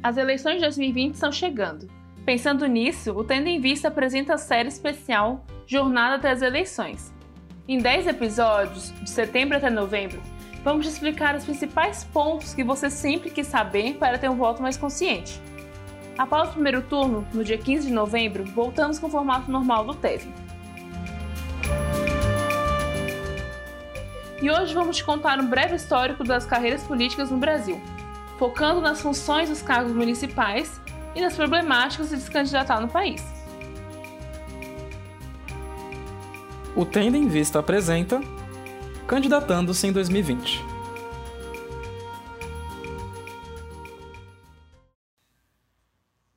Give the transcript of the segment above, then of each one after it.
As eleições de 2020 estão chegando. Pensando nisso, o Tendo em Vista apresenta a série especial Jornada até as Eleições. Em 10 episódios, de setembro até novembro, vamos explicar os principais pontos que você sempre quis saber para ter um voto mais consciente. Após o primeiro turno, no dia 15 de novembro, voltamos com o formato normal do TEV. E hoje vamos te contar um breve histórico das carreiras políticas no Brasil, focando nas funções dos cargos municipais e nas problemáticas de se candidatar no país. O Tenda em Vista apresenta Candidatando-se em 2020.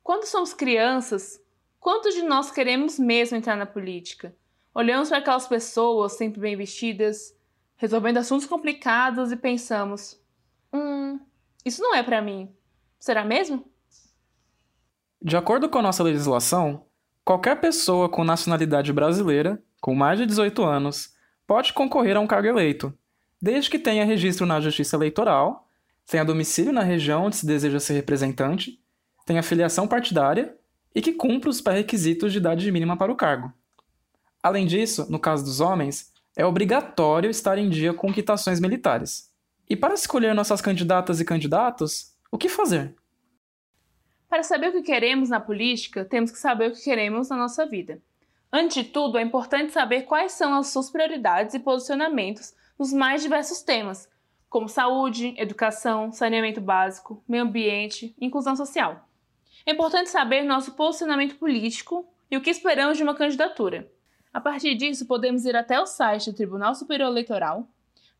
Quando somos crianças, quantos de nós queremos mesmo entrar na política? Olhamos para aquelas pessoas sempre bem vestidas, resolvendo assuntos complicados e pensamos: hum, isso não é para mim. Será mesmo? De acordo com a nossa legislação, qualquer pessoa com nacionalidade brasileira, com mais de 18 anos, pode concorrer a um cargo eleito, desde que tenha registro na Justiça Eleitoral, tenha domicílio na região onde se deseja ser representante, tenha filiação partidária e que cumpra os pré-requisitos de idade mínima para o cargo. Além disso, no caso dos homens, é obrigatório estar em dia com quitações militares. E para escolher nossas candidatas e candidatos, o que fazer? Para saber o que queremos na política, temos que saber o que queremos na nossa vida. Antes de tudo, é importante saber quais são as suas prioridades e posicionamentos nos mais diversos temas, como saúde, educação, saneamento básico, meio ambiente, inclusão social. É importante saber nosso posicionamento político e o que esperamos de uma candidatura. A partir disso, podemos ir até o site do Tribunal Superior Eleitoral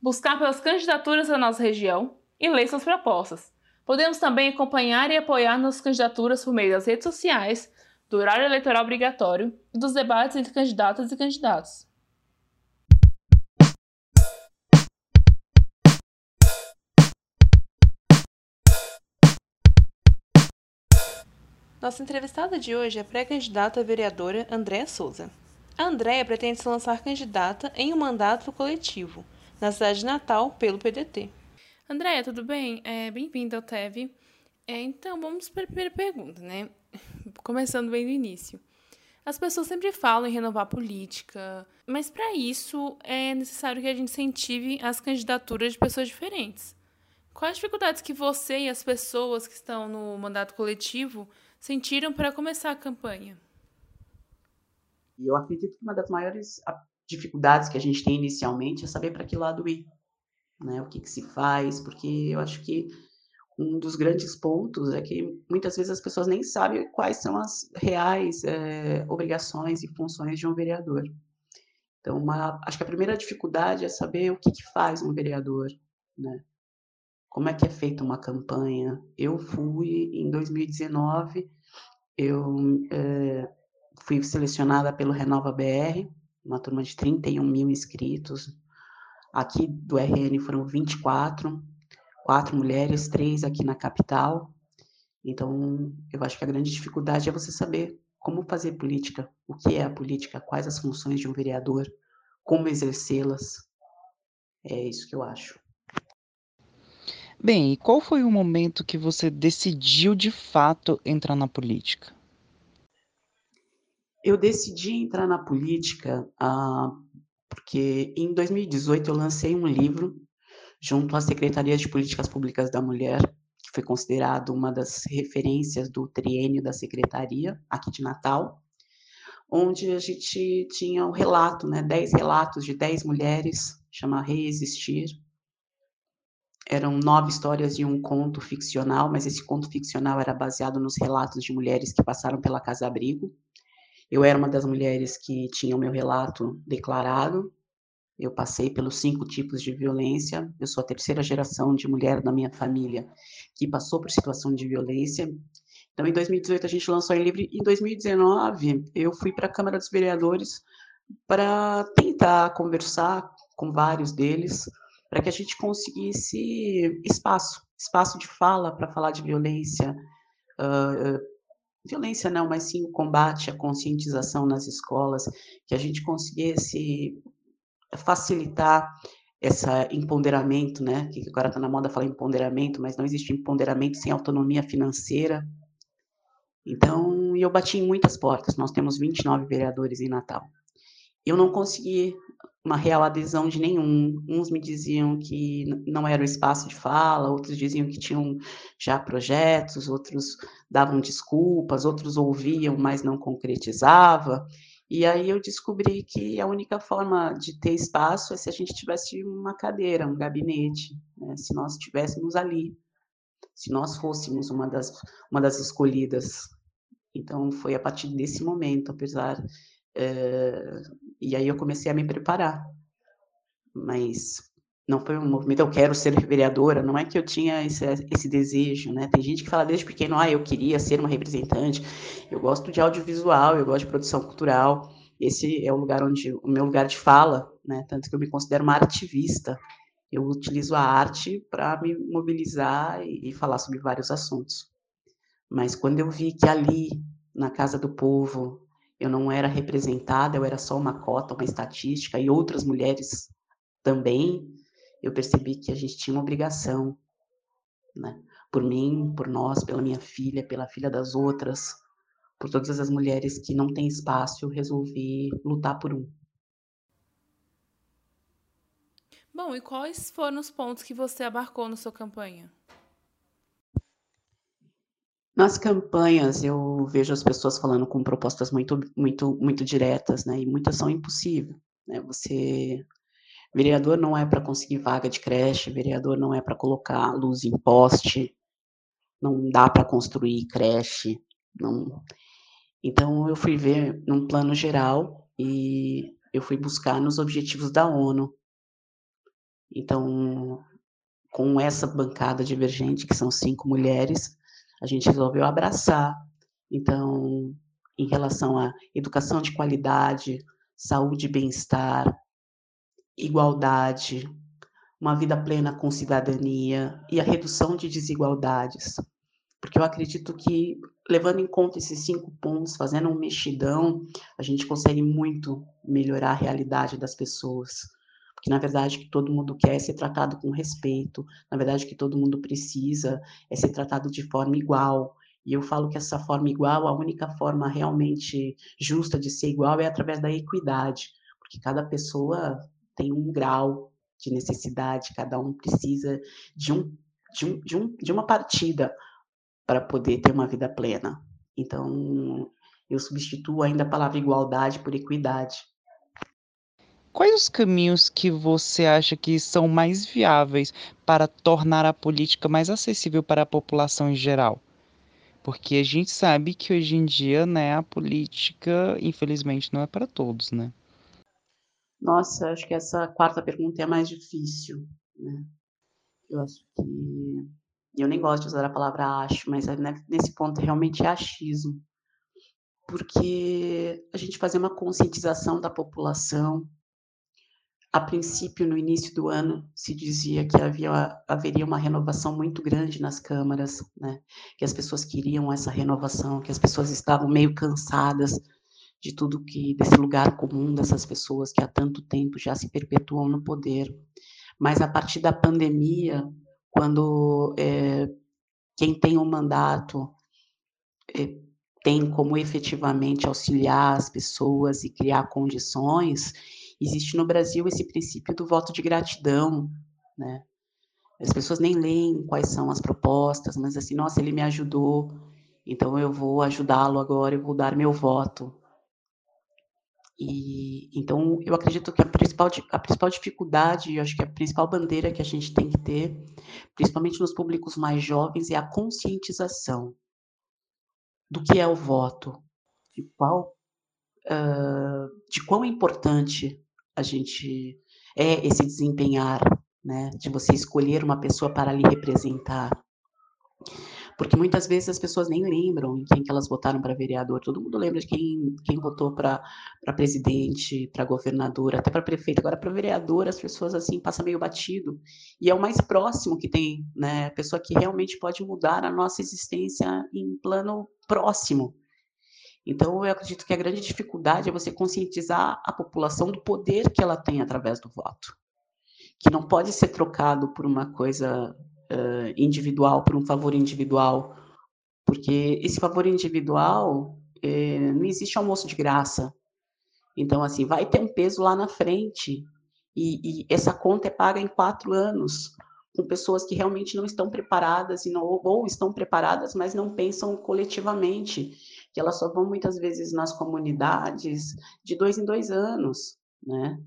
buscar pelas candidaturas da nossa região e ler suas propostas. Podemos também acompanhar e apoiar nossas candidaturas por meio das redes sociais, do horário eleitoral obrigatório e dos debates entre candidatas e candidatos. Nossa entrevistada de hoje é a pré-candidata vereadora Andréa Souza. A Andréa pretende se lançar candidata em um mandato coletivo, na cidade de Natal pelo PDT. Andréia, tudo bem? É, Bem-vinda ao TEV. É, então, vamos para a primeira pergunta, né? Começando bem do início. As pessoas sempre falam em renovar a política, mas para isso é necessário que a gente incentive as candidaturas de pessoas diferentes. Quais dificuldades que você e as pessoas que estão no mandato coletivo sentiram para começar a campanha? Eu acredito que uma das maiores dificuldades que a gente tem inicialmente é saber para que lado ir, né? O que, que se faz, porque eu acho que um dos grandes pontos é que muitas vezes as pessoas nem sabem quais são as reais é, obrigações e funções de um vereador. Então, uma, acho que a primeira dificuldade é saber o que, que faz um vereador, né? Como é que é feita uma campanha? Eu fui em 2019, eu é, fui selecionada pelo Renova BR, uma turma de 31 mil inscritos. Aqui do RN foram 24, quatro mulheres, três aqui na capital. Então, eu acho que a grande dificuldade é você saber como fazer política, o que é a política, quais as funções de um vereador, como exercê-las. É isso que eu acho. Bem, e qual foi o momento que você decidiu de fato entrar na política? Eu decidi entrar na política ah, porque em 2018 eu lancei um livro junto à Secretaria de Políticas Públicas da Mulher, que foi considerado uma das referências do triênio da Secretaria aqui de Natal, onde a gente tinha um relato, né, 10 relatos de 10 mulheres, chama Reexistir. Eram nove histórias de um conto ficcional, mas esse conto ficcional era baseado nos relatos de mulheres que passaram pela Casa Abrigo, eu era uma das mulheres que tinha o meu relato declarado. Eu passei pelos cinco tipos de violência. Eu sou a terceira geração de mulher da minha família que passou por situação de violência. Então, em 2018, a gente lançou o livro. Em 2019, eu fui para a Câmara dos Vereadores para tentar conversar com vários deles, para que a gente conseguisse espaço espaço de fala para falar de violência, uh, violência não, mas sim o combate, a conscientização nas escolas, que a gente conseguisse facilitar esse empoderamento, né? Que agora está na moda falar empoderamento, mas não existe empoderamento sem autonomia financeira. Então, eu bati em muitas portas. Nós temos 29 vereadores em Natal. Eu não consegui uma real adesão de nenhum. Uns me diziam que não era o espaço de fala, outros diziam que tinham já projetos, outros davam desculpas, outros ouviam, mas não concretizava. E aí eu descobri que a única forma de ter espaço é se a gente tivesse uma cadeira, um gabinete, né? se nós estivéssemos ali, se nós fôssemos uma das, uma das escolhidas. Então foi a partir desse momento, apesar é, e aí eu comecei a me preparar. Mas não foi um movimento, eu quero ser vereadora, não é que eu tinha esse, esse desejo, né? Tem gente que fala desde pequeno, ah, eu queria ser uma representante. Eu gosto de audiovisual, eu gosto de produção cultural. Esse é o lugar onde, o meu lugar de fala, né? Tanto que eu me considero uma artivista. Eu utilizo a arte para me mobilizar e, e falar sobre vários assuntos. Mas quando eu vi que ali, na Casa do Povo, eu não era representada, eu era só uma cota, uma estatística, e outras mulheres também, eu percebi que a gente tinha uma obrigação, né? Por mim, por nós, pela minha filha, pela filha das outras, por todas as mulheres que não têm espaço, eu resolvi lutar por um. Bom, e quais foram os pontos que você abarcou na sua campanha? Nas campanhas, eu vejo as pessoas falando com propostas muito, muito, muito diretas, né? E muitas são impossíveis. Né? Você, vereador não é para conseguir vaga de creche, vereador não é para colocar luz em poste, não dá para construir creche, não. Então eu fui ver num plano geral e eu fui buscar nos objetivos da ONU. Então, com essa bancada divergente, que são cinco mulheres, a gente resolveu abraçar. Então, em relação à educação de qualidade, saúde e bem-estar, igualdade, uma vida plena com cidadania e a redução de desigualdades. Porque eu acredito que, levando em conta esses cinco pontos, fazendo um mexidão, a gente consegue muito melhorar a realidade das pessoas que na verdade que todo mundo quer é ser tratado com respeito, na verdade que todo mundo precisa é ser tratado de forma igual. E eu falo que essa forma igual, a única forma realmente justa de ser igual é através da equidade, porque cada pessoa tem um grau de necessidade, cada um precisa de um de, um, de, um, de uma partida para poder ter uma vida plena. Então, eu substituo ainda a palavra igualdade por equidade, Quais os caminhos que você acha que são mais viáveis para tornar a política mais acessível para a população em geral? Porque a gente sabe que hoje em dia, né, a política, infelizmente, não é para todos, né? Nossa, acho que essa quarta pergunta é a mais difícil, né? Eu acho que eu nem gosto de usar a palavra acho, mas é, né, nesse ponto realmente é achismo. Porque a gente fazer uma conscientização da população, a princípio, no início do ano, se dizia que havia, haveria uma renovação muito grande nas câmaras, né? que as pessoas queriam essa renovação, que as pessoas estavam meio cansadas de tudo que desse lugar comum dessas pessoas que há tanto tempo já se perpetuam no poder. Mas a partir da pandemia, quando é, quem tem um mandato é, tem como efetivamente auxiliar as pessoas e criar condições, existe no Brasil esse princípio do voto de gratidão, né? As pessoas nem leem quais são as propostas, mas assim, nossa, ele me ajudou, então eu vou ajudá-lo agora, eu vou dar meu voto. E então eu acredito que a principal a principal dificuldade, eu acho que a principal bandeira que a gente tem que ter, principalmente nos públicos mais jovens, é a conscientização do que é o voto, de qual uh, de quão importante a gente é esse desempenhar, né, de você escolher uma pessoa para lhe representar. Porque muitas vezes as pessoas nem lembram em quem que elas votaram para vereador. Todo mundo lembra de quem, quem votou para presidente, para governador, até para prefeito. Agora, para vereador, as pessoas assim passam meio batido. E é o mais próximo que tem, né? A pessoa que realmente pode mudar a nossa existência em plano próximo. Então, eu acredito que a grande dificuldade é você conscientizar a população do poder que ela tem através do voto. que não pode ser trocado por uma coisa uh, individual, por um favor individual, porque esse favor individual eh, não existe almoço de graça. Então, assim, vai ter um peso lá na frente e, e essa conta é paga em quatro anos com pessoas que realmente não estão preparadas e não, ou estão preparadas, mas não pensam coletivamente, que elas só vão muitas vezes nas comunidades de dois em dois anos, né?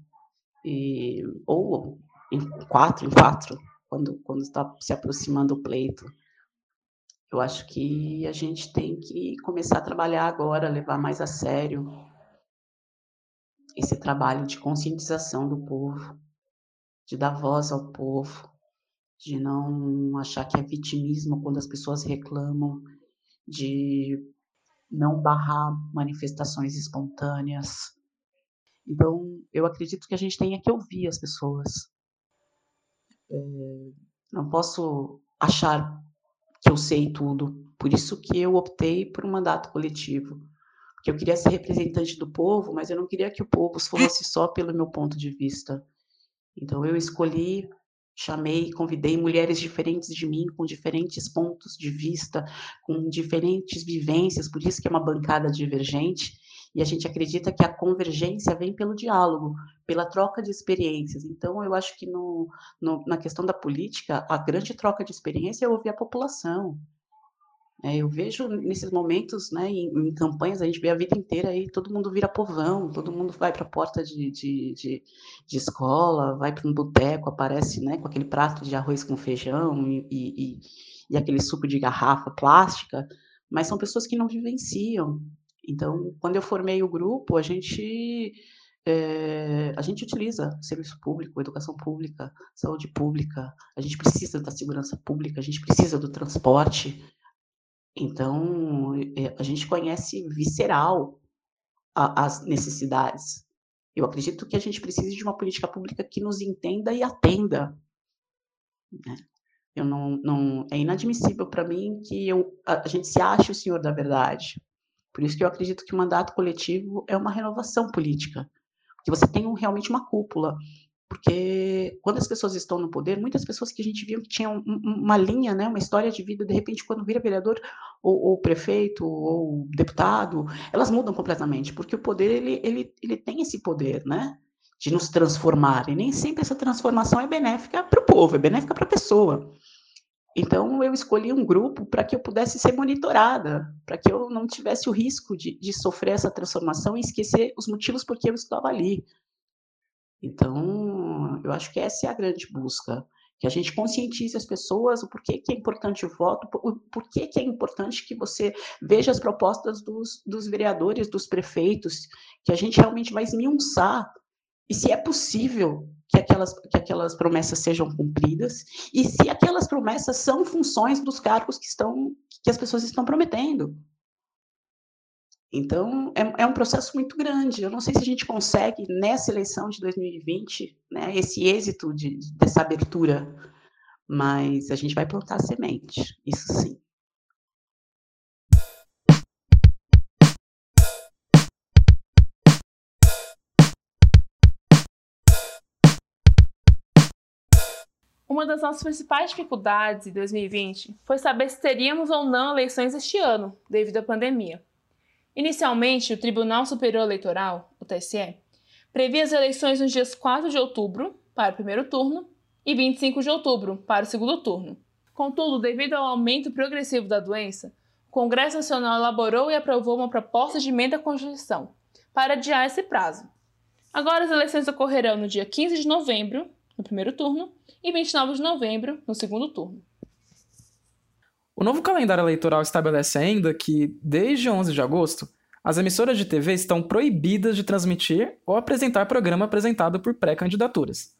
E, ou em quatro em quatro, quando, quando está se aproximando o pleito. Eu acho que a gente tem que começar a trabalhar agora, levar mais a sério esse trabalho de conscientização do povo, de dar voz ao povo, de não achar que é vitimismo quando as pessoas reclamam, de não barrar manifestações espontâneas. Então, eu acredito que a gente tenha que ouvir as pessoas. É, não posso achar que eu sei tudo. Por isso que eu optei por um mandato coletivo. Porque eu queria ser representante do povo, mas eu não queria que o povo fosse só pelo meu ponto de vista. Então, eu escolhi chamei, convidei mulheres diferentes de mim, com diferentes pontos de vista, com diferentes vivências, por isso que é uma bancada divergente, e a gente acredita que a convergência vem pelo diálogo, pela troca de experiências. Então, eu acho que no, no, na questão da política, a grande troca de experiência é ouvir a população, é, eu vejo nesses momentos, né, em, em, campanhas, a gente vê a vida inteira aí, todo mundo vira povão, todo mundo vai para a porta de, de, de, de, escola, vai para um boteco, aparece né, com aquele prato de arroz com feijão e, e, e, aquele suco de garrafa plástica, mas são pessoas que não vivenciam. Então, quando eu formei o grupo, a gente é, a gente utiliza serviço público, educação pública, saúde pública, a gente precisa da segurança pública, a gente precisa do transporte, então, é, a gente conhece visceral a, as necessidades. Eu acredito que a gente precisa de uma política pública que nos entenda e atenda. Né? Eu não, não, é inadmissível para mim que eu, a, a gente se ache o senhor da verdade. Por isso que eu acredito que o mandato coletivo é uma renovação política. Que você tem um, realmente uma cúpula porque quando as pessoas estão no poder, muitas pessoas que a gente viu que tinham uma linha, né, uma história de vida, de repente, quando vira vereador, ou, ou prefeito, ou deputado, elas mudam completamente, porque o poder, ele, ele, ele tem esse poder, né, de nos transformar, e nem sempre essa transformação é benéfica para o povo, é benéfica para a pessoa. Então, eu escolhi um grupo para que eu pudesse ser monitorada, para que eu não tivesse o risco de, de sofrer essa transformação e esquecer os motivos por que eu estava ali. Então, eu acho que essa é a grande busca, que a gente conscientize as pessoas o porquê que é importante o voto, o porquê que é importante que você veja as propostas dos, dos vereadores, dos prefeitos, que a gente realmente vai esmiuçar e se é possível que aquelas, que aquelas promessas sejam cumpridas e se aquelas promessas são funções dos cargos que estão que as pessoas estão prometendo. Então, é, é, um processo muito grande. Eu não sei se a gente consegue, nessa eleição de 2020, né, esse êxito de, dessa abertura, mas a gente vai plantar semente, isso sim. Uma das nossas principais dificuldades em 2020 foi saber se teríamos ou não eleições este ano, devido à pandemia. Inicialmente, o Tribunal Superior Eleitoral, o TSE, previa as eleições nos dias 4 de outubro, para o primeiro turno, e 25 de outubro, para o segundo turno. Contudo, devido ao aumento progressivo da doença, o Congresso Nacional elaborou e aprovou uma proposta de emenda à Constituição para adiar esse prazo. Agora as eleições ocorrerão no dia 15 de novembro, no primeiro turno, e 29 de novembro, no segundo turno. O novo calendário eleitoral estabelece ainda que, desde 11 de agosto, as emissoras de TV estão proibidas de transmitir ou apresentar programa apresentado por pré-candidaturas.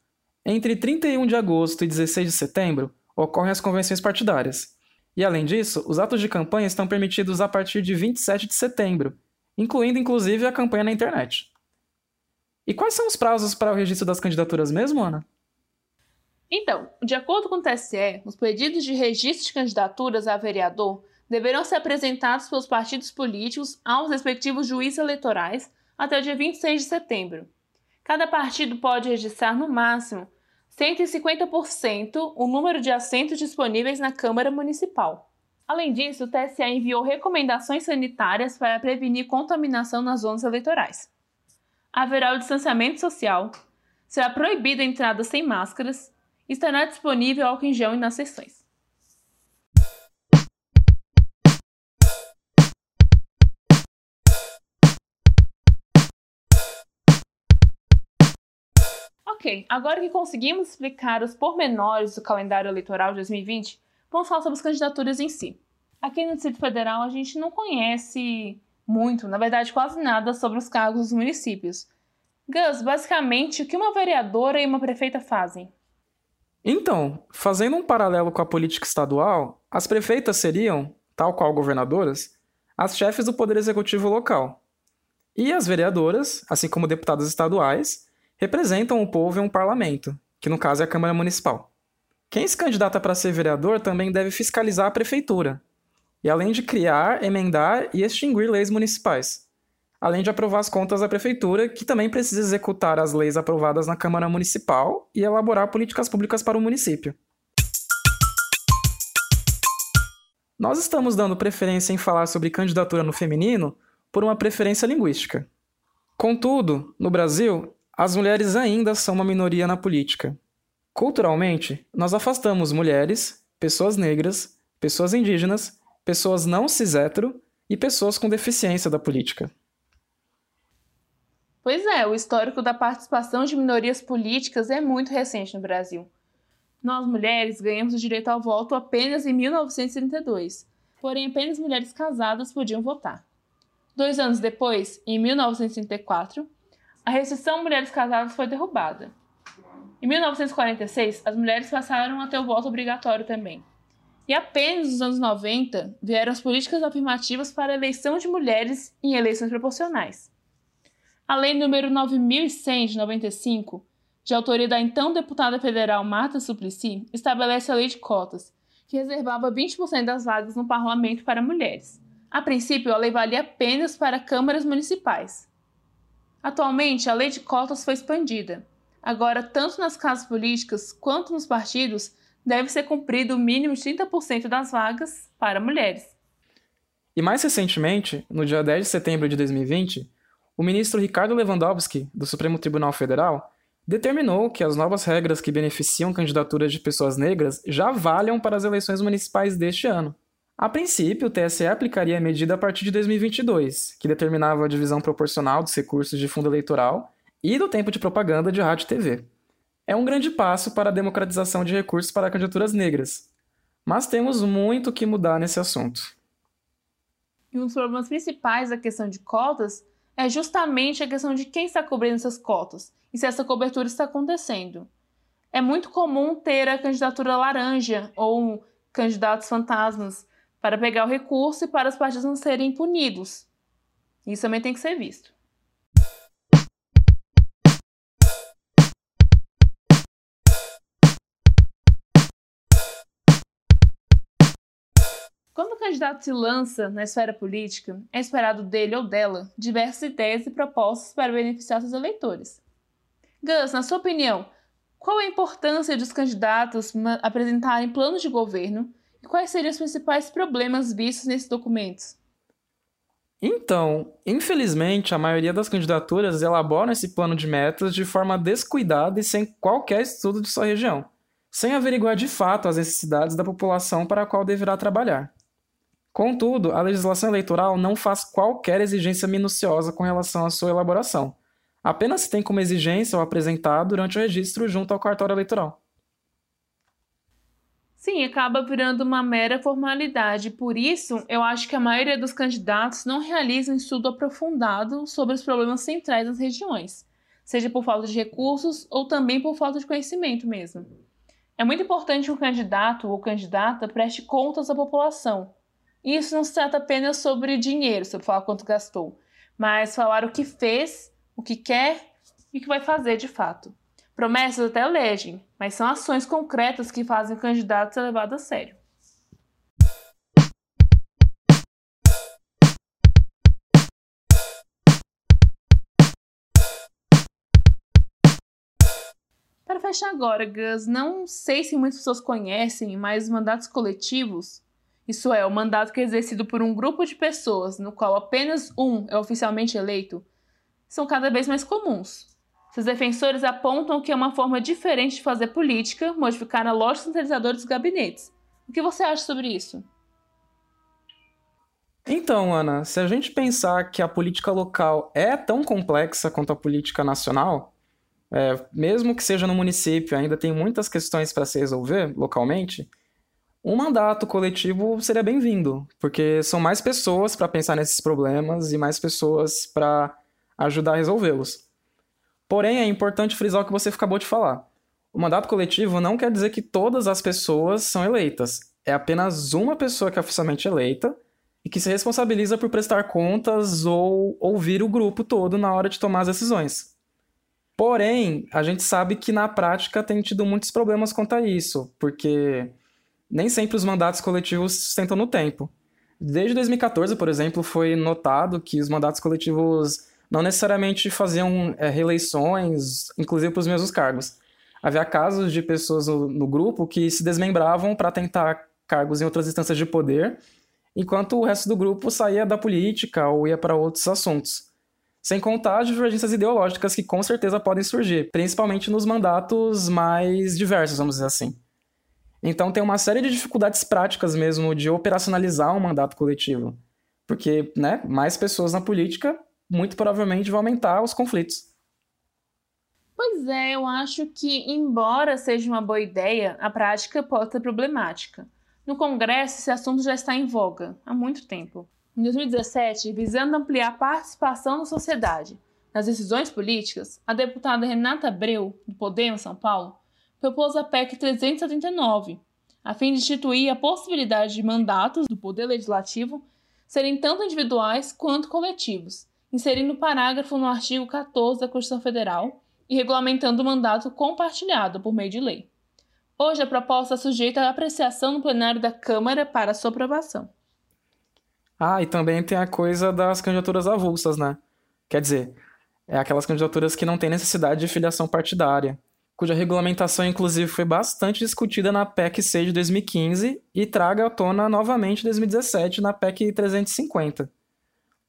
Entre 31 de agosto e 16 de setembro, ocorrem as convenções partidárias. E, além disso, os atos de campanha estão permitidos a partir de 27 de setembro, incluindo inclusive a campanha na internet. E quais são os prazos para o registro das candidaturas mesmo, Ana? Então, de acordo com o TSE, os pedidos de registro de candidaturas a vereador deverão ser apresentados pelos partidos políticos aos respectivos juízes eleitorais até o dia 26 de setembro. Cada partido pode registrar, no máximo, 150% o número de assentos disponíveis na Câmara Municipal. Além disso, o TSE enviou recomendações sanitárias para prevenir contaminação nas zonas eleitorais. Haverá o distanciamento social, será proibida a entrada sem máscaras estará disponível álcool em gel nas sessões. Ok, agora que conseguimos explicar os pormenores do calendário eleitoral de 2020, vamos falar sobre as candidaturas em si. Aqui no Distrito Federal a gente não conhece muito, na verdade quase nada, sobre os cargos dos municípios. Gus, basicamente, o que uma vereadora e uma prefeita fazem? Então, fazendo um paralelo com a política estadual, as prefeitas seriam, tal qual governadoras, as chefes do poder executivo local. E as vereadoras, assim como deputados estaduais, representam o povo em um parlamento, que no caso é a Câmara Municipal. Quem se candidata para ser vereador também deve fiscalizar a prefeitura, e além de criar, emendar e extinguir leis municipais, além de aprovar as contas da prefeitura, que também precisa executar as leis aprovadas na Câmara Municipal e elaborar políticas públicas para o município. Nós estamos dando preferência em falar sobre candidatura no feminino por uma preferência linguística. Contudo, no Brasil, as mulheres ainda são uma minoria na política. Culturalmente, nós afastamos mulheres, pessoas negras, pessoas indígenas pessoas não cis-hétero e pessoas com deficiência da política. Pois é, o histórico da participação de minorias políticas é muito recente no Brasil. Nós mulheres ganhamos o direito ao voto apenas em 1932, porém apenas mulheres casadas podiam votar. Dois anos depois, em 1934, a restrição mulheres casadas foi derrubada. Em 1946, as mulheres passaram a ter o voto obrigatório também. E apenas nos anos 90 vieram as políticas afirmativas para a eleição de mulheres em eleições proporcionais. A Lei número 9100 de 95, de autoria da então deputada federal Marta Suplicy, estabelece a lei de cotas, que reservava 20% das vagas no parlamento para mulheres. A princípio, a lei valia apenas para câmaras municipais. Atualmente, a lei de cotas foi expandida. Agora, tanto nas casas políticas quanto nos partidos, deve ser cumprido o mínimo de 30% das vagas para mulheres. E mais recentemente, no dia 10 de setembro de 2020, o ministro Ricardo Lewandowski, do Supremo Tribunal Federal, determinou que as novas regras que beneficiam candidaturas de pessoas negras já valham para as eleições municipais deste ano. A princípio, o TSE aplicaria a medida a partir de 2022, que determinava a divisão proporcional dos recursos de fundo eleitoral e do tempo de propaganda de rádio e TV é um grande passo para a democratização de recursos para candidaturas negras. Mas temos muito que mudar nesse assunto. E um dos problemas principais da questão de cotas é justamente a questão de quem está cobrindo essas cotas e se essa cobertura está acontecendo. É muito comum ter a candidatura laranja ou candidatos fantasmas para pegar o recurso e para os partidos não serem punidos. Isso também tem que ser visto. Quando o candidato se lança na esfera política, é esperado dele ou dela diversas ideias e propostas para beneficiar seus eleitores. Gus, na sua opinião, qual a importância dos candidatos apresentarem planos de governo e quais seriam os principais problemas vistos nesses documentos? Então, infelizmente, a maioria das candidaturas elaboram esse plano de metas de forma descuidada e sem qualquer estudo de sua região, sem averiguar de fato as necessidades da população para a qual deverá trabalhar. Contudo, a legislação eleitoral não faz qualquer exigência minuciosa com relação à sua elaboração. Apenas se tem como exigência o apresentar durante o registro junto ao cartório eleitoral. Sim, acaba virando uma mera formalidade. Por isso, eu acho que a maioria dos candidatos não realiza um estudo aprofundado sobre os problemas centrais das regiões, seja por falta de recursos ou também por falta de conhecimento mesmo. É muito importante que o candidato ou candidata preste contas à população, e isso não se trata apenas sobre dinheiro, sobre falar quanto gastou, mas falar o que fez, o que quer e o que vai fazer de fato. Promessas até elegem, mas são ações concretas que fazem o candidato ser levado a sério. Para fechar agora, Gus, não sei se muitas pessoas conhecem, mas os mandatos coletivos, isso é, o mandato que é exercido por um grupo de pessoas, no qual apenas um é oficialmente eleito, são cada vez mais comuns. Seus defensores apontam que é uma forma diferente de fazer política, modificar a lógica centralizadora dos gabinetes. O que você acha sobre isso? Então, Ana, se a gente pensar que a política local é tão complexa quanto a política nacional, é, mesmo que seja no município, ainda tem muitas questões para se resolver localmente, um mandato coletivo seria bem-vindo, porque são mais pessoas para pensar nesses problemas e mais pessoas para ajudar a resolvê-los. Porém, é importante frisar o que você acabou de falar. O mandato coletivo não quer dizer que todas as pessoas são eleitas. É apenas uma pessoa que é oficialmente eleita e que se responsabiliza por prestar contas ou ouvir o grupo todo na hora de tomar as decisões. Porém, a gente sabe que na prática tem tido muitos problemas quanto a isso, porque nem sempre os mandatos coletivos sustentam no tempo. Desde 2014, por exemplo, foi notado que os mandatos coletivos não necessariamente faziam é, reeleições, inclusive para os mesmos cargos. Havia casos de pessoas no, grupo que se desmembravam para tentar cargos em outras instâncias de poder enquanto o resto do grupo saía da política ou ia para outros assuntos. Sem contar as divergências ideológicas que com certeza podem surgir, principalmente nos mandatos mais diversos, vamos dizer assim. Então tem uma série de dificuldades práticas mesmo de operacionalizar um mandato coletivo. Porque, né, mais pessoas na política muito provavelmente vão aumentar os conflitos. Pois é, eu acho que, embora seja uma boa ideia, a prática pode ser problemática. No Congresso, esse assunto já está em voga há muito tempo. Em 2017, visando ampliar a participação da sociedade nas decisões políticas, a deputada Renata Abreu, do Podemos São Paulo, propôs a PEC 379, a fim de instituir a possibilidade de mandatos do Poder Legislativo serem tanto individuais quanto coletivos, inserindo o parágrafo no artigo 14 da Constituição Federal e regulamentando o mandato compartilhado por meio de lei. Hoje, a proposta é sujeita à apreciação no plenário da Câmara para sua aprovação. Ah, e também tem a coisa das candidaturas avulsas, né? Quer dizer, é aquelas candidaturas que não têm necessidade de filiação partidária, cuja regulamentação, inclusive, foi bastante discutida na PEC 6 de 2015 e traga à tona novamente em 2017 na PEC 350.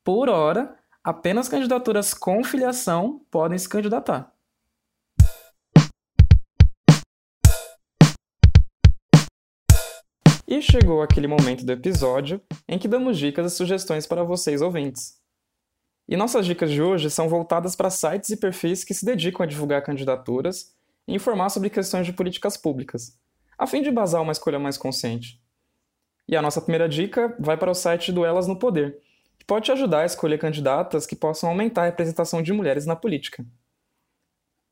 Por hora, apenas candidaturas com filiação podem se candidatar. E chegou aquele momento do episódio em que damos dicas e sugestões para vocês ouvintes. E nossas dicas de hoje são voltadas para sites e perfis que se dedicam a divulgar candidaturas e informar sobre questões de políticas públicas, a fim de basar uma escolha mais consciente. E a nossa primeira dica vai para o site do Elas no Poder, que pode te ajudar a escolher candidatas que possam aumentar a representação de mulheres na política.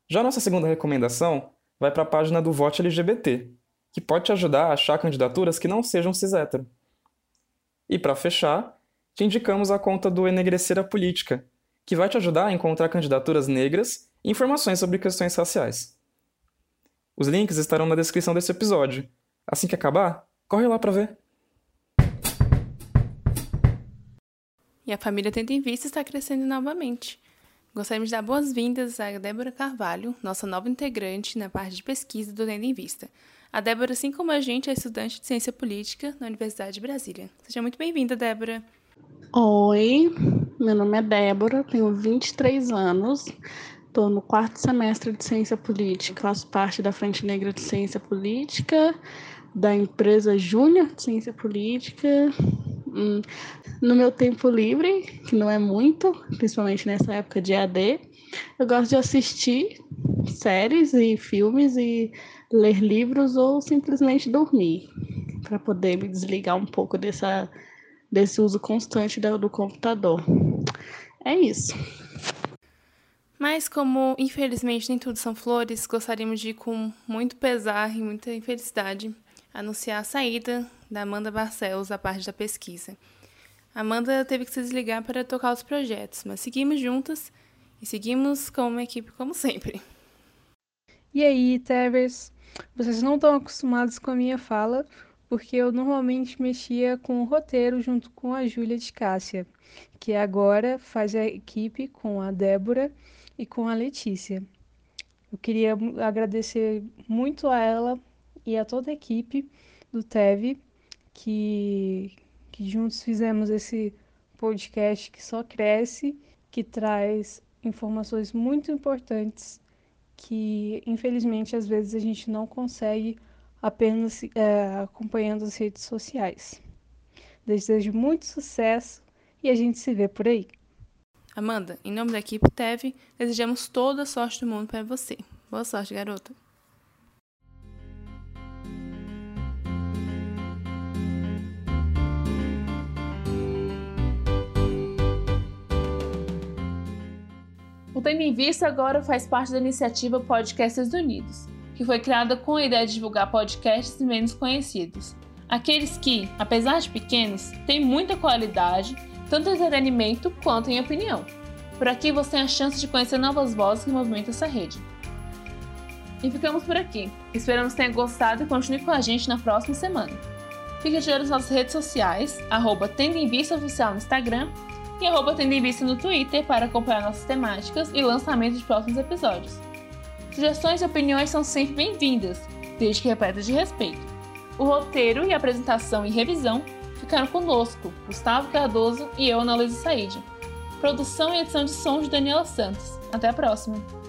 Já nossa segunda recomendação vai para a página do Vote LGBT, que pode te ajudar a achar candidaturas que não sejam cis-hétero. E para fechar, te indicamos a conta do Enegrecer a Política, que vai te ajudar a encontrar candidaturas negras e informações sobre questões raciais. Os links estarão na descrição desse episódio. Assim que acabar, corre lá para ver. E a família Tendo em Vista está crescendo novamente. Gostaríamos de dar boas-vindas a Débora Carvalho, nossa nova integrante na parte de pesquisa do Tendo em Vista. A Débora, assim como a gente, é estudante de Ciência Política na Universidade de Brasília. Seja muito bem-vinda, Débora. Oi, meu nome é Débora, tenho 23 anos, estou no quarto semestre de Ciência Política, faço parte da Frente Negra de Ciência Política, da empresa Júnior de Ciência Política. Hum, no meu tempo livre, que não é muito, principalmente nessa época de AD, eu gosto de assistir séries e filmes e ler livros ou simplesmente dormir, para poder me desligar um pouco dessa, desse uso constante do, do computador. É isso. Mas como infelizmente nem tudo são flores, gostaríamos de com muito pesar e muita infelicidade anunciar a saída da Amanda Barcelos da parte da pesquisa. Amanda teve que se desligar para tocar os projetos, mas seguimos juntas e seguimos como uma equipe como sempre. E aí, Tevers? Vocês não estão acostumados com a minha fala, porque eu normalmente mexia com o roteiro junto com a Júlia de Cássia, que agora faz a equipe com a Débora e com a Letícia. Eu queria agradecer muito a ela e a toda a equipe do TEV que, que juntos fizemos esse podcast que só cresce, que traz informações muito importantes que infelizmente às vezes a gente não consegue apenas é, acompanhando as redes sociais. Desejo muito sucesso e a gente se vê por aí. Amanda, em nome da equipe TEV, desejamos toda a sorte do mundo para você. Boa sorte, garota. O Tendo em Vista agora faz parte da iniciativa Podcasts Unidos, que foi criada com a ideia de divulgar podcasts menos conhecidos. Aqueles que, apesar de pequenos, têm muita qualidade tanto em entretenimento quanto em opinião. Por aqui você tem a chance de conhecer novas vozes que movimentam essa rede. E ficamos por aqui. Esperamos que tenha gostado e continue com a gente na próxima semana. Fique de olho nas nossas redes sociais, arroba Tendo em Vista Oficial no Instagram e arroba Tendo em Vista no Twitter para acompanhar nossas temáticas e lançamento de próximos episódios. Sugestões e opiniões são sempre bem-vindas, desde que repletas de respeito. O roteiro e apresentação e revisão ficaram conosco, Gustavo Cardoso e eu, Ana Luísa Said. Produção e edição de som de Daniela Santos. Até a próxima!